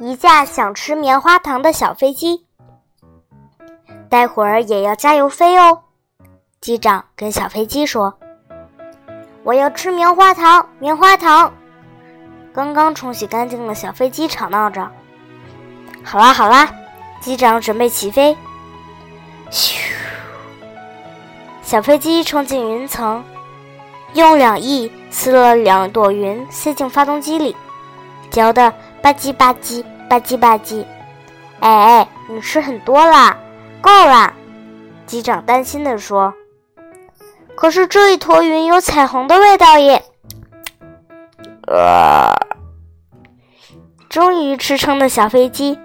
一架想吃棉花糖的小飞机。待会儿也要加油飞哦，机长跟小飞机说：“我要吃棉花糖，棉花糖。”刚刚冲洗干净的小飞机吵闹着。好啦好啦，机长准备起飞。咻！小飞机冲进云层，用两翼撕了两朵云，塞进发动机里，嚼得吧唧吧唧吧唧吧唧。哎，你吃很多啦，够啦！机长担心地说。可是这一坨云有彩虹的味道耶！啊，终于吃撑的小飞机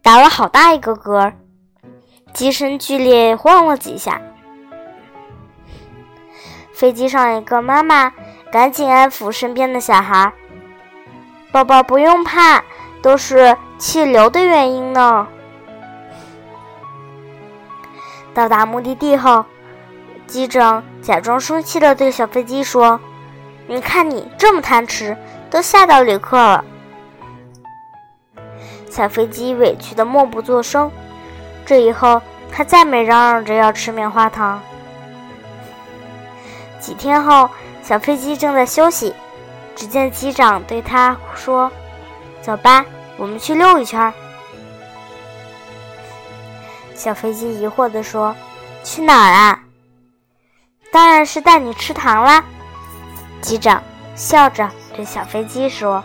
打了好大一个嗝，机身剧烈晃了几下。飞机上一个妈妈赶紧安抚身边的小孩：“宝宝不用怕，都是气流的原因呢。”到达目的地后，机长假装生气的对小飞机说。你看，你这么贪吃，都吓到旅客了。小飞机委屈的默不作声。这以后，他再没嚷嚷着要吃棉花糖。几天后，小飞机正在休息，只见机长对他说：“走吧，我们去溜一圈。”小飞机疑惑地说：“去哪儿啊？”“当然是带你吃糖啦。”机长笑着对小飞机说。